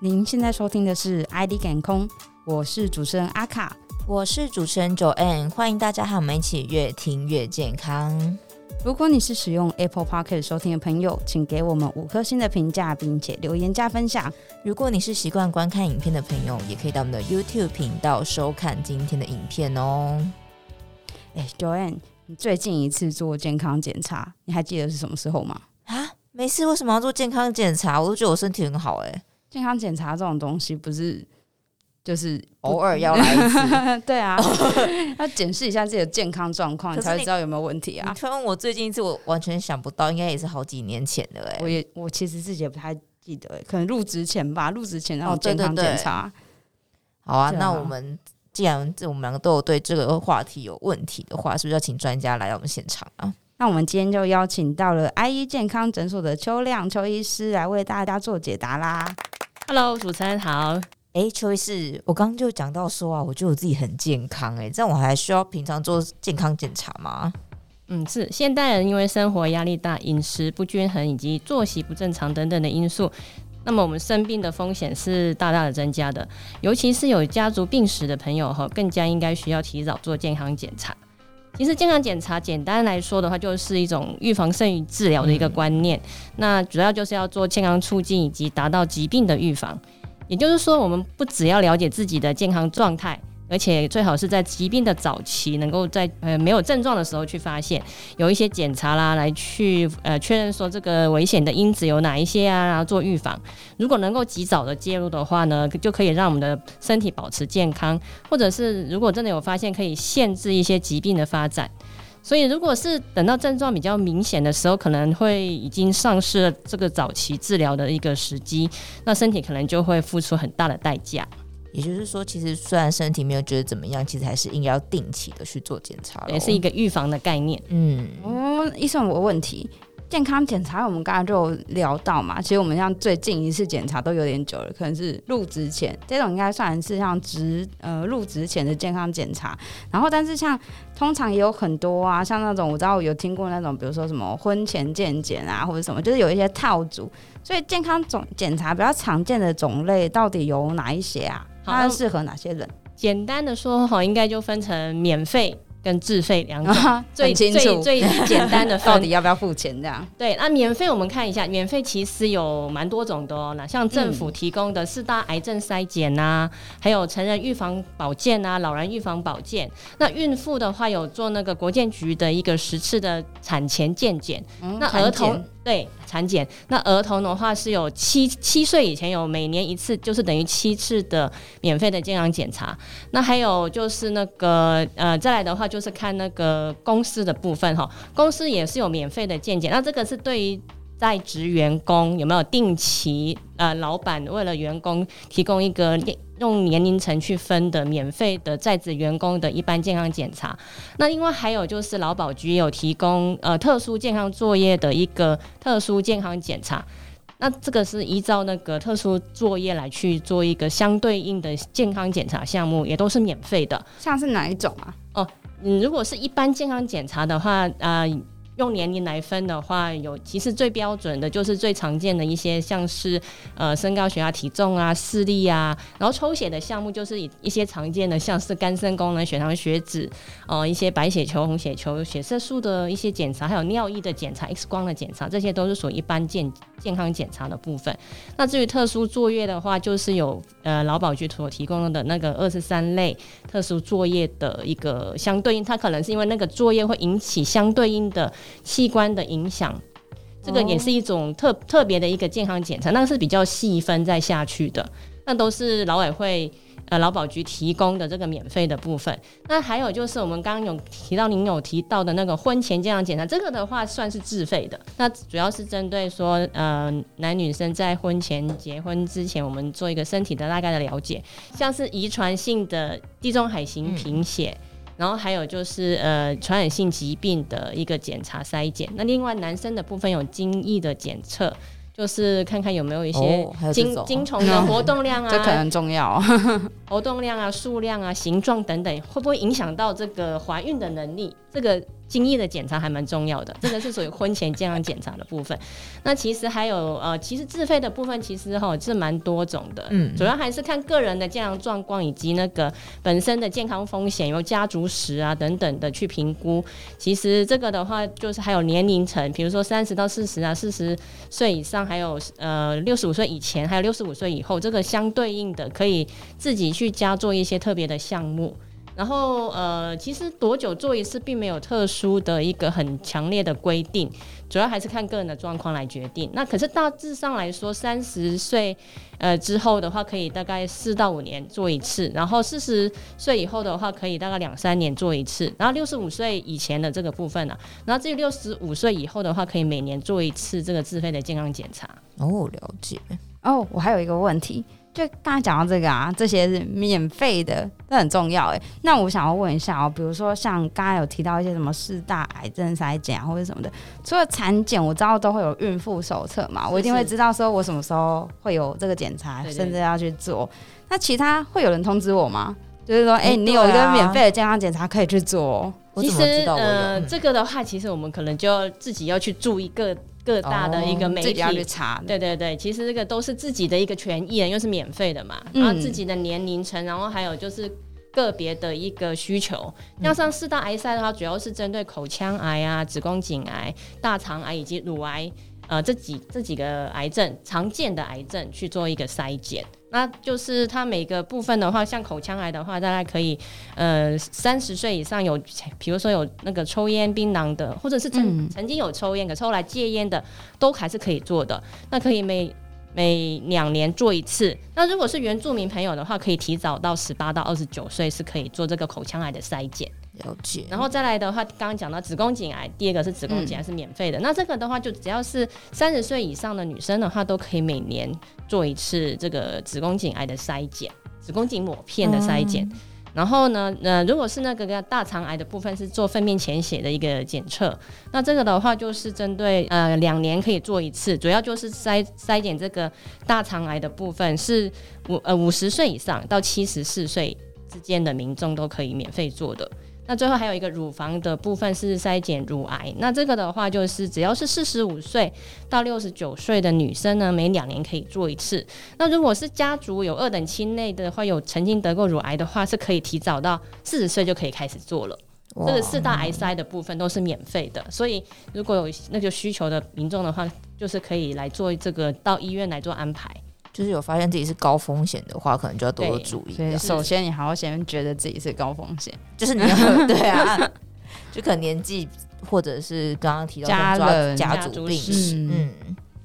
您现在收听的是《ID 感空》，我是主持人阿卡，我是主持人 Joanne，欢迎大家和我们一起越听越健康。如果你是使用 Apple Pocket 收听的朋友，请给我们五颗星的评价，并且留言加分享。如果你是习惯观看影片的朋友，也可以到我们的 YouTube 频道收看今天的影片哦。哎，Joanne，你最近一次做健康检查，你还记得是什么时候吗？啊，没事，为什么要做健康检查？我都觉得我身体很好哎。健康检查这种东西，不是就是偶尔要来一次？对啊，要检视一下自己的健康状况，你才会知道有没有问题啊。你问我最近一次，我完全想不到，应该也是好几年前的哎。我也我其实自己也不太记得，可能入职前吧，入职前然后健康检查。好啊，那我们既然这我们两个都有对这个话题有问题的话，是不是要请专家来到我们现场啊？那我们今天就邀请到了 IE 健康诊所的邱亮邱医师来为大家做解答啦。Hello，主持人好。哎，邱医师，我刚刚就讲到说啊，我觉得我自己很健康，哎，这样我还需要平常做健康检查吗？嗯，是。现代人因为生活压力大、饮食不均衡以及作息不正常等等的因素，那么我们生病的风险是大大的增加的。尤其是有家族病史的朋友哈，更加应该需要提早做健康检查。其实健康检查简单来说的话，就是一种预防胜于治疗的一个观念。嗯。那主要就是要做健康促进以及达到疾病的预防。也就是说，我们不只要了解自己的健康状态。而且最好是在疾病的早期，能够在呃没有症状的时候去发现，有一些检查啦，来去呃确认说这个危险的因子有哪一些啊，然后做预防。如果能够及早的介入的话呢，就可以让我们的身体保持健康，或者是如果真的有发现，可以限制一些疾病的发展。所以，如果是等到症状比较明显的时候，可能会已经丧失了这个早期治疗的一个时机，那身体可能就会付出很大的代价。也就是说，其实虽然身体没有觉得怎么样，其实还是应该要定期的去做检查，也是一个预防的概念。嗯，哦，医生，我有问题，健康检查我们刚才就聊到嘛，其实我们像最近一次检查都有点久了，可能是入职前这种应该算是像职呃入职前的健康检查。然后，但是像通常也有很多啊，像那种我知道我有听过那种，比如说什么婚前健检啊，或者什么，就是有一些套组。所以健康总检查比较常见的种类到底有哪一些啊？它适合哪些人？简单的说哈，应该就分成免费跟自费两种，啊、最最最简单的 到底要不要付钱这样？对，那免费我们看一下，免费其实有蛮多种的哦。那像政府提供的四大癌症筛检呐、啊，还有成人预防保健啊，老人预防保健。那孕妇的话有做那个国健局的一个十次的产前健检、嗯。那儿童。对产检，那儿童的话是有七七岁以前有每年一次，就是等于七次的免费的健康检查。那还有就是那个呃，再来的话就是看那个公司的部分哈，公司也是有免费的健检。那这个是对于。在职员工有没有定期？呃，老板为了员工提供一个用年龄层去分的免费的在职员工的一般健康检查。那另外还有就是劳保局也有提供呃特殊健康作业的一个特殊健康检查。那这个是依照那个特殊作业来去做一个相对应的健康检查项目，也都是免费的。像是哪一种啊？哦，嗯，如果是一般健康检查的话，啊、呃。用年龄来分的话，有其实最标准的就是最常见的一些，像是呃身高、血压、体重啊、视力啊，然后抽血的项目就是一一些常见的，像是肝肾功能、血糖、血脂，呃一些白血球、红血球、血色素的一些检查，还有尿液的检查、X 光的检查，这些都是属于一般健健康检查的部分。那至于特殊作业的话，就是有呃劳保局所提供的那个二十三类特殊作业的一个相对应，它可能是因为那个作业会引起相对应的。器官的影响，这个也是一种特特别的一个健康检查，那个是比较细分再下去的，那都是劳委会呃劳保局提供的这个免费的部分。那还有就是我们刚刚有提到，您有提到的那个婚前健康检查，这个的话算是自费的。那主要是针对说呃男女生在婚前结婚之前，我们做一个身体的大概的了解，像是遗传性的地中海型贫血。嗯然后还有就是呃传染性疾病的一个检查筛检，那另外男生的部分有精液的检测，就是看看有没有一些精、哦、精虫的活动量啊，这可能重要，活动量啊、数量啊、形状等等，会不会影响到这个怀孕的能力？这个精液的检查还蛮重要的，这个是属于婚前健康检查的部分。那其实还有呃，其实自费的部分其实哈是蛮多种的，嗯，主要还是看个人的健康状况以及那个本身的健康风险，有家族史啊等等的去评估。其实这个的话就是还有年龄层，比如说三十到四十啊，四十岁以上，还有呃六十五岁以前，还有六十五岁以后，这个相对应的可以自己去加做一些特别的项目。然后呃，其实多久做一次，并没有特殊的一个很强烈的规定，主要还是看个人的状况来决定。那可是大致上来说，三十岁呃之后的话，可以大概四到五年做一次；然后四十岁以后的话，可以大概两三年做一次；然后六十五岁以前的这个部分呢、啊，然后至于六十五岁以后的话，可以每年做一次这个自费的健康检查。哦，了解。哦，我还有一个问题。就刚才讲到这个啊，这些是免费的，这很重要哎。那我想要问一下哦，比如说像刚刚有提到一些什么四大癌症筛检啊，或者什么的，除了产检，我知道都会有孕妇手册嘛，我一定会知道说我什么时候会有这个检查，是是甚至要去做。那其他会有人通知我吗？就是说，哎、欸，你有一个免费的健康检查可以去做。其实，呃，这个的话，其实我们可能就要自己要去注意个。各大的一个媒体，查，对对对，其实这个都是自己的一个权益，因为是免费的嘛。然后自己的年龄层，然后还有就是个别的一个需求。像上四大癌塞的话，主要是针对口腔癌啊、子宫颈癌、大肠癌以及乳癌，呃，这几这几个癌症常见的癌症去做一个筛检。那就是它每个部分的话，像口腔癌的话，大概可以，呃，三十岁以上有，比如说有那个抽烟槟榔的，或者是曾、嗯、曾经有抽烟可抽后来戒烟的，都还是可以做的。那可以每每两年做一次。那如果是原住民朋友的话，可以提早到十八到二十九岁是可以做这个口腔癌的筛检。了解。然后再来的话，刚刚讲到子宫颈癌，第二个是子宫颈癌是免费的。嗯、那这个的话，就只要是三十岁以上的女生的话，都可以每年做一次这个子宫颈癌的筛检，子宫颈抹片的筛检。嗯、然后呢，呃，如果是那个大肠癌的部分，是做粪便潜血的一个检测。那这个的话，就是针对呃两年可以做一次，主要就是筛筛检这个大肠癌的部分，是五呃五十岁以上到七十四岁之间的民众都可以免费做的。那最后还有一个乳房的部分是筛检乳癌，那这个的话就是只要是四十五岁到六十九岁的女生呢，每两年可以做一次。那如果是家族有二等亲内的话，有曾经得过乳癌的话，是可以提早到四十岁就可以开始做了。这个四大癌筛的部分都是免费的，所以如果有那个需求的民众的话，就是可以来做这个到医院来做安排。就是有发现自己是高风险的话，可能就要多多注意。所以首先你还要先觉得自己是高风险，就是你要 对啊，就可能年纪或者是刚刚提到家人家族病史。嗯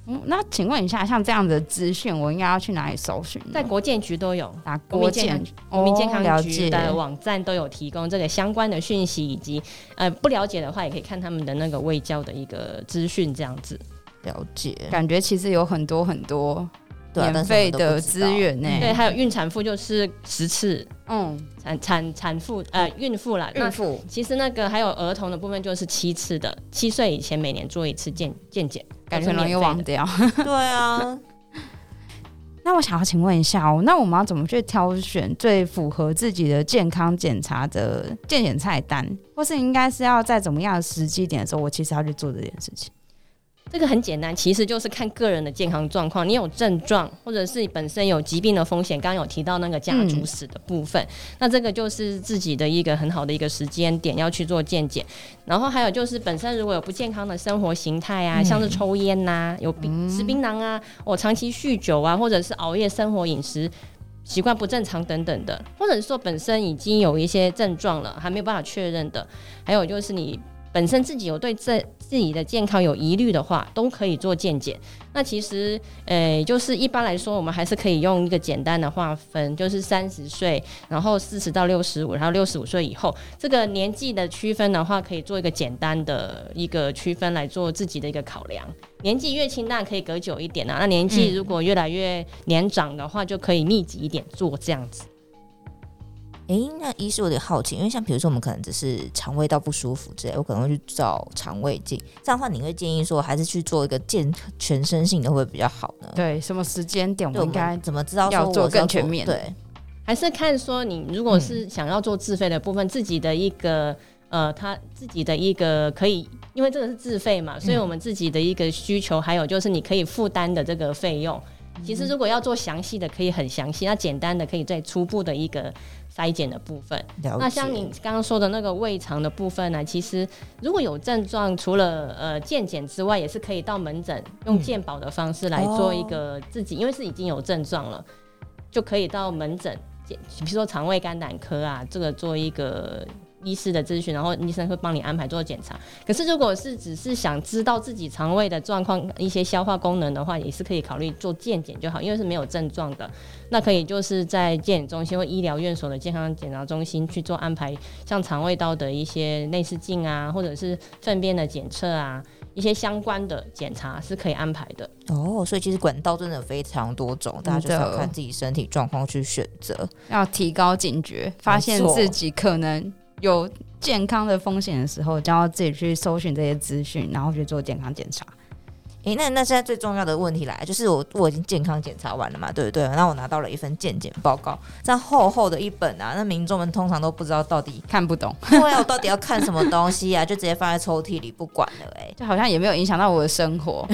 嗯，那请问一下，像这样的资讯，我应该要去哪里搜寻？在国健局都有，打，国健国民健康局的网站都有提供这个相关的讯息，以及呃不了解的话，也可以看他们的那个卫教的一个资讯，这样子了解。感觉其实有很多很多。免费的资源呢？对，还有孕产妇就是十次，嗯，产产产妇呃孕妇啦，孕妇。其实那个还有儿童的部分就是七次的，七岁以前每年做一次健健检，感觉容易忘掉。对啊。那我想要请问一下哦，那我们要怎么去挑选最符合自己的健康检查的健检菜单，或是应该是要在怎么样的时机点的时候，我其实要去做这件事情？这个很简单，其实就是看个人的健康状况。你有症状，或者是你本身有疾病的风险，刚刚有提到那个家族史的部分，嗯、那这个就是自己的一个很好的一个时间点要去做健检。然后还有就是本身如果有不健康的生活形态啊，嗯、像是抽烟呐、啊，有槟吃槟榔啊，我长期酗酒啊，或者是熬夜生活饮食习惯不正常等等的，或者是说本身已经有一些症状了，还没有办法确认的，还有就是你。本身自己有对这自己的健康有疑虑的话，都可以做健检。那其实，呃，就是一般来说，我们还是可以用一个简单的划分，就是三十岁，然后四十到六十五，然后六十五岁以后，这个年纪的区分的话，可以做一个简单的一个区分来做自己的一个考量。年纪越轻，当然可以隔久一点啊。那年纪如果越来越年长的话，就可以密集一点做这样子。哎，那医师有点好奇，因为像比如说我们可能只是肠胃道不舒服之类，我可能会去照肠胃镜。这样的话，你会建议说还是去做一个健全身性的会比较好呢？对，什么时间点我们应该怎么知道要做更全面？对，还是看说你如果是想要做自费的部分，嗯、自己的一个呃，他自己的一个可以，因为这个是自费嘛，所以我们自己的一个需求，还有就是你可以负担的这个费用。其实如果要做详细的，可以很详细；那简单的，可以在初步的一个筛检的部分。那像你刚刚说的那个胃肠的部分呢，其实如果有症状，除了呃健检之外，也是可以到门诊用健保的方式来做一个自己，因为是已经有症状了，就可以到门诊，比如说肠胃肝胆科啊，这个做一个。医师的咨询，然后医生会帮你安排做检查。可是，如果是只是想知道自己肠胃的状况、一些消化功能的话，也是可以考虑做健检就好，因为是没有症状的。那可以就是在健检中心或医疗院所的健康检查中心去做安排，像肠胃道的一些内视镜啊，或者是粪便的检测啊，一些相关的检查是可以安排的。哦，所以其实管道真的非常多种，大家就是要看自己身体状况去选择，要提高警觉，发现自己可能。有健康的风险的时候，就要自己去搜寻这些资讯，然后去做健康检查。诶、欸，那那现在最重要的问题来，就是我我已经健康检查完了嘛，对不对？那我拿到了一份健检报告，这样厚厚的一本啊，那民众们通常都不知道到底看不懂，对啊，我到底要看什么东西啊？就直接放在抽屉里不管了、欸，哎，就好像也没有影响到我的生活，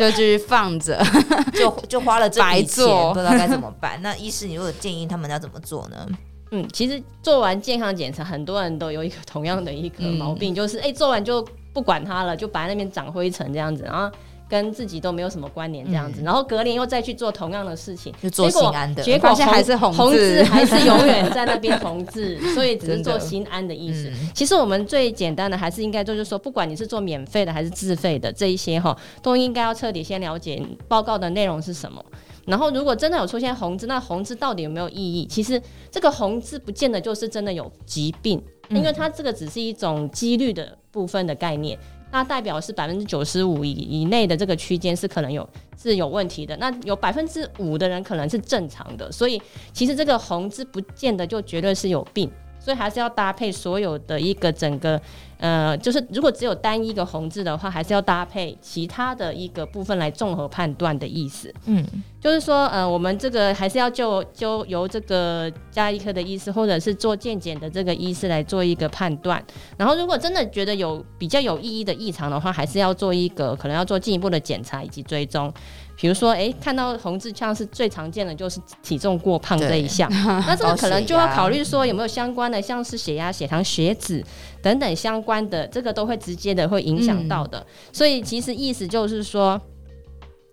就继续放着，就就花了这笔钱，不知道该怎么办。那医师，你如果建议他们要怎么做呢？嗯，其实做完健康检查，很多人都有一个同样的一个毛病，嗯、就是哎、欸，做完就不管它了，就摆在那边长灰尘这样子，然后跟自己都没有什么关联这样子，嗯、然后隔年又再去做同样的事情，就做心安的，结果结果还是红字，还是永远在那边红字，所以只是做心安的意思。嗯、其实我们最简单的还是应该就是说，不管你是做免费的还是自费的这一些哈，都应该要彻底先了解报告的内容是什么。然后，如果真的有出现红字，那红字到底有没有意义？其实这个红字不见得就是真的有疾病，因为它这个只是一种几率的部分的概念，那代表是百分之九十五以以内的这个区间是可能有是有问题的，那有百分之五的人可能是正常的，所以其实这个红字不见得就绝对是有病。所以还是要搭配所有的一个整个，呃，就是如果只有单一个红字的话，还是要搭配其他的一个部分来综合判断的意思。嗯，就是说，呃，我们这个还是要就就由这个加医科的医师或者是做健检的这个医师来做一个判断。然后，如果真的觉得有比较有意义的异常的话，还是要做一个可能要做进一步的检查以及追踪。比如说，哎、欸，看到红字，像是最常见的就是体重过胖这一项，那这个可能就要考虑说有没有相关的，像是血压、血糖、血脂等等相关的，这个都会直接的会影响到的。嗯、所以其实意思就是说，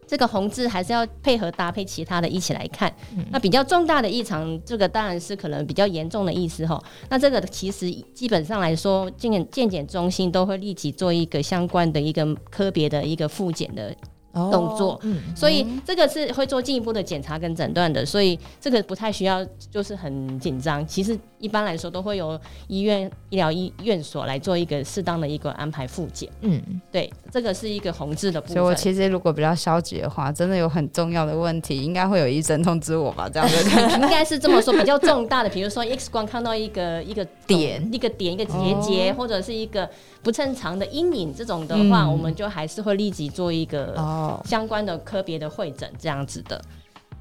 这个红字还是要配合搭配其他的一起来看。嗯、那比较重大的异常，这个当然是可能比较严重的意思哈。那这个其实基本上来说，健检健检中心都会立即做一个相关的一个科别的一个复检的。动作，嗯，所以这个是会做进一步的检查跟诊断的，所以这个不太需要，就是很紧张。其实一般来说都会由医院医疗医院所来做一个适当的一个安排复检。嗯，对，这个是一个红字的部分。所以我其实如果比较消极的话，真的有很重要的问题，应该会有医生通知我吧？这样子 应该是这么说，比较重大的，比如说 X 光看到一个一个点、一个点、一个结节，哦、或者是一个不正常的阴影这种的话，嗯、我们就还是会立即做一个。哦相关的科别的会诊这样子的，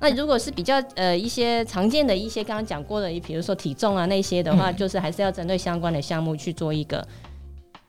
那如果是比较呃一些常见的一些刚刚讲过的，比如说体重啊那些的话，嗯、就是还是要针对相关的项目去做一个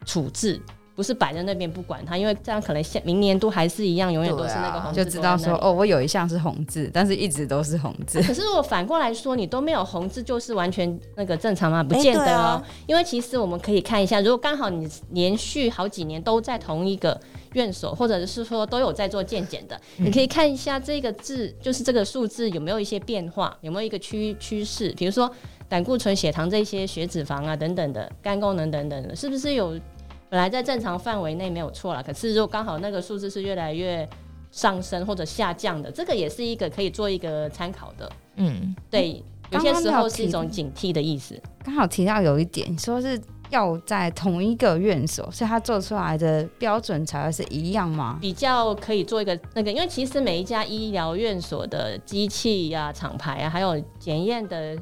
处置。不是摆在那边不管它，因为这样可能下明年都还是一样，永远都是那个红字、啊。就知道说哦，我有一项是红字，但是一直都是红字。可是如果反过来说，你都没有红字，就是完全那个正常吗？不见得哦。啊、因为其实我们可以看一下，如果刚好你连续好几年都在同一个院所，或者是说都有在做健检的，嗯、你可以看一下这个字，就是这个数字有没有一些变化，有没有一个趋趋势？比如说胆固醇、血糖这些血脂肪啊等等的，肝功能等等的，是不是有？本来在正常范围内没有错了，可是如果刚好那个数字是越来越上升或者下降的，这个也是一个可以做一个参考的。嗯，对，有些时候是一种警惕的意思。刚好提到有一点，说是要在同一个院所，所以他做出来的标准才会是一样吗？比较可以做一个那个，因为其实每一家医疗院所的机器呀、啊、厂牌啊，还有检验的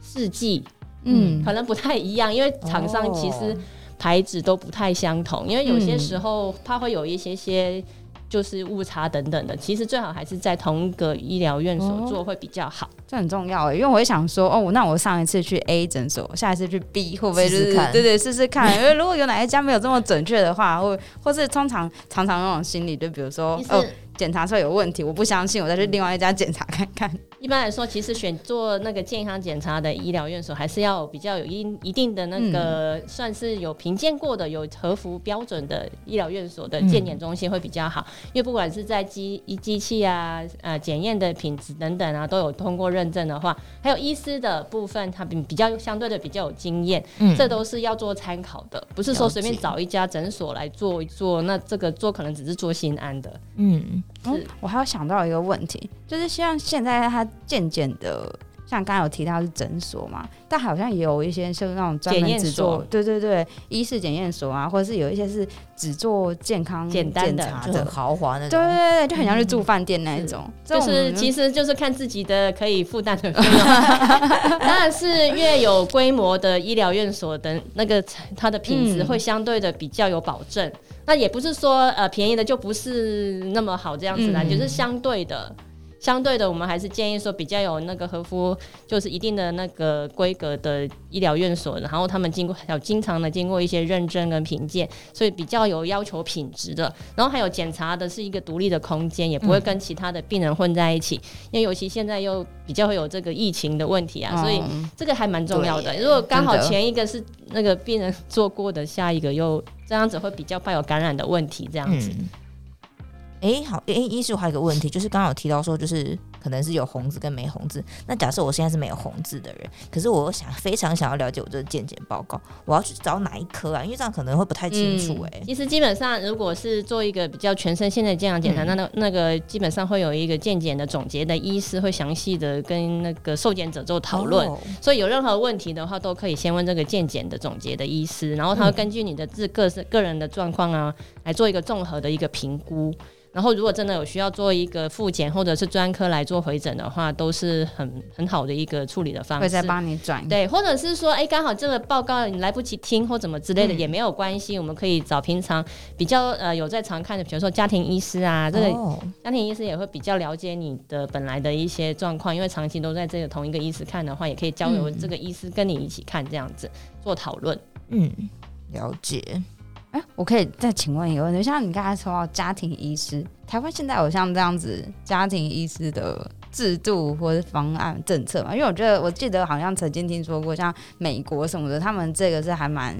试剂，嗯，可能不太一样，因为厂商其实、哦。牌子都不太相同，因为有些时候它会有一些些，就是误差等等的，其实最好还是在同一个医疗院所做会比较好。哦、这很重要诶，因为我会想说，哦，那我上一次去 A 诊所，下一次去 B 会不会就是试试对对试试看？因为如果有哪一家没有这么准确的话，或或是通常常常那种心理，就比如说哦。检查出来有问题，我不相信，我再去另外一家检查看看。一般来说，其实选做那个健康检查的医疗院所，还是要比较有一一定的那个，算是有评鉴过的、有合符标准的医疗院所的健检中心会比较好。因为不管是在机机器啊、呃检验的品质等等啊，都有通过认证的话，还有医师的部分，他比比较相对的比较有经验，这都是要做参考的，不是说随便找一家诊所来做一做，那这个做可能只是做心安的，嗯。嗯，我还要想到一个问题，就是像现在它渐渐的，像刚刚有提到是诊所嘛，但好像也有一些是那种专门只做，对对对，医事检验所啊，或者是有一些是只做健康检查的，简单的就很豪华那种，对对对，就很像是住饭店那一种，嗯、就是其实就是看自己的可以负担的费用，当然是越有规模的医疗院所的那个它的品质会相对的比较有保证。嗯那也不是说呃便宜的就不是那么好这样子啦，嗯、就是相对的。相对的，我们还是建议说比较有那个合乎，就是一定的那个规格的医疗院所，然后他们经过有经常的经过一些认证跟评鉴，所以比较有要求品质的。然后还有检查的是一个独立的空间，也不会跟其他的病人混在一起。嗯、因为尤其现在又比较会有这个疫情的问题啊，嗯、所以这个还蛮重要的。如果刚好前一个是那个病人做过的，下一个又这样子会比较怕有感染的问题，这样子。嗯哎、欸，好，哎、欸，医师，我还有一个问题，就是刚刚有提到说，就是可能是有红字跟没红字。那假设我现在是没有红字的人，可是我想非常想要了解我这个健检报告，我要去找哪一科啊？因为这样可能会不太清楚、欸。哎、嗯，其实基本上，如果是做一个比较全身性的健康检查，嗯、那那那个基本上会有一个健检的总结的医师会详细的跟那个受检者做讨论。哦、所以有任何问题的话，都可以先问这个健检的总结的医师，然后他会根据你的自个是个人的状况啊，来做一个综合的一个评估。然后，如果真的有需要做一个复检或者是专科来做回诊的话，都是很很好的一个处理的方式。会再帮你转。对，或者是说，哎，刚好这个报告你来不及听或怎么之类的、嗯、也没有关系，我们可以找平常比较呃有在常看的，比如说家庭医师啊，这个家庭医师也会比较了解你的本来的一些状况，因为长期都在这个同一个医师看的话，也可以交由这个医师跟你一起看这样子做讨论。嗯，了解。哎，我可以再请问一个问题，像你刚才说到家庭医师，台湾现在有像这样子家庭医师的制度或者方案政策吗？因为我觉得我记得好像曾经听说过，像美国什么的，他们这个是还蛮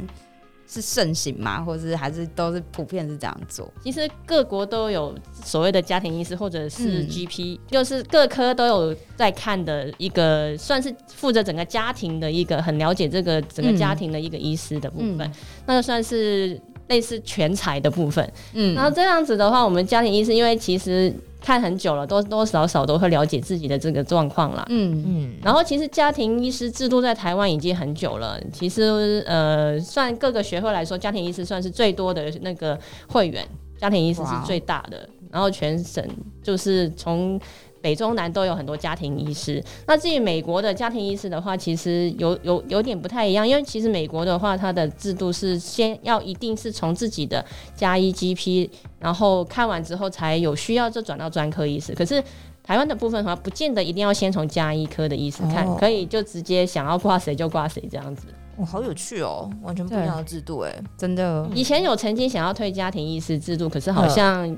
是盛行嘛，或者是还是都是普遍是这样做。其实各国都有所谓的家庭医师或者是 GP，、嗯、就是各科都有在看的一个，算是负责整个家庭的一个很了解这个整个家庭的一个医师的部分，嗯、那就算是。类似全才的部分，嗯，然后这样子的话，我们家庭医师因为其实看很久了，多多少少都会了解自己的这个状况啦，嗯嗯。然后其实家庭医师制度在台湾已经很久了，其实呃，算各个学会来说，家庭医师算是最多的那个会员，家庭医师是最大的，然后全省就是从。北中南都有很多家庭医师。那至于美国的家庭医师的话，其实有有有点不太一样，因为其实美国的话，它的制度是先要一定是从自己的加医 GP，然后看完之后才有需要就转到专科医师。可是台湾的部分的话，不见得一定要先从加医科的医师看，哦、可以就直接想要挂谁就挂谁这样子。哇，好有趣哦，完全不一样的制度哎，真的。以前有曾经想要推家庭医师制度，可是好像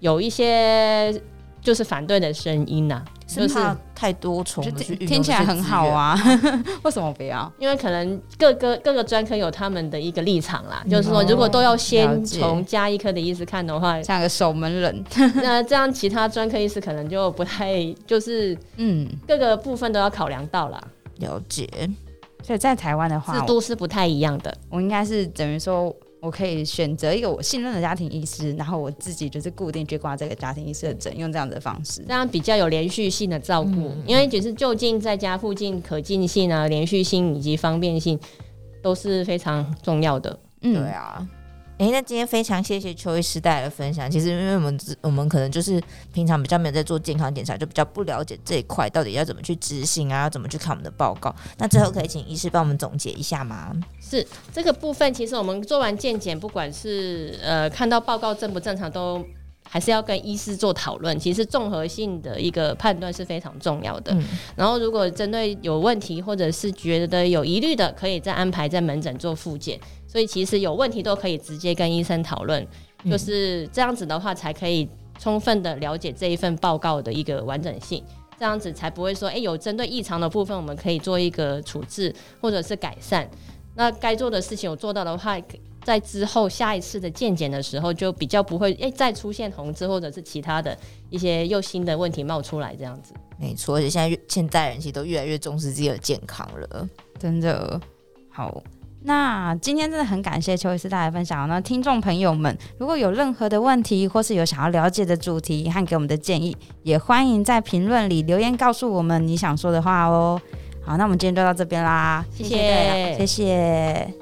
有一些。就是反对的声音呐、啊，就是太多重，听起来很好啊，为什么不要？因为可能各个各个专科有他们的一个立场啦，嗯、就是说如果都要先从加医科的医师看的话，像个守门人，那这样其他专科医师可能就不太，就是嗯，各个部分都要考量到啦。了解，所以在台湾的话，制度是不太一样的。我应该是等于说。我可以选择一个我信任的家庭医师，然后我自己就是固定去挂这个家庭医师的诊，用这样的方式，这样比较有连续性的照顾，嗯、因为只是就近在家附近可近性啊、连续性以及方便性都是非常重要的。嗯，对啊。哎、那今天非常谢谢邱医师带来的分享。其实，因为我们我们可能就是平常比较没有在做健康检查，就比较不了解这一块到底要怎么去执行啊，要怎么去看我们的报告。那最后可以请医师帮我们总结一下吗？是这个部分，其实我们做完健检，不管是呃看到报告正不正常，都还是要跟医师做讨论。其实综合性的一个判断是非常重要的。嗯、然后，如果针对有问题或者是觉得有疑虑的，可以再安排在门诊做复检。所以，其实有问题都可以直接跟医生讨论。就是这样子的话，才可以充分的了解这一份报告的一个完整性。这样子才不会说，哎、欸，有针对异常的部分，我们可以做一个处置或者是改善。那该做的事情有做到的话，在之后下一次的健检的时候，就比较不会诶、欸、再出现红字或者是其他的一些又新的问题冒出来这样子。没错，而且现在现代人其实都越来越重视自己的健康了，真的。好，那今天真的很感谢邱医师带来分享。那听众朋友们，如果有任何的问题，或是有想要了解的主题和给我们的建议，也欢迎在评论里留言告诉我们你想说的话哦。好，那我们今天就到这边啦，谢谢，谢谢。谢谢。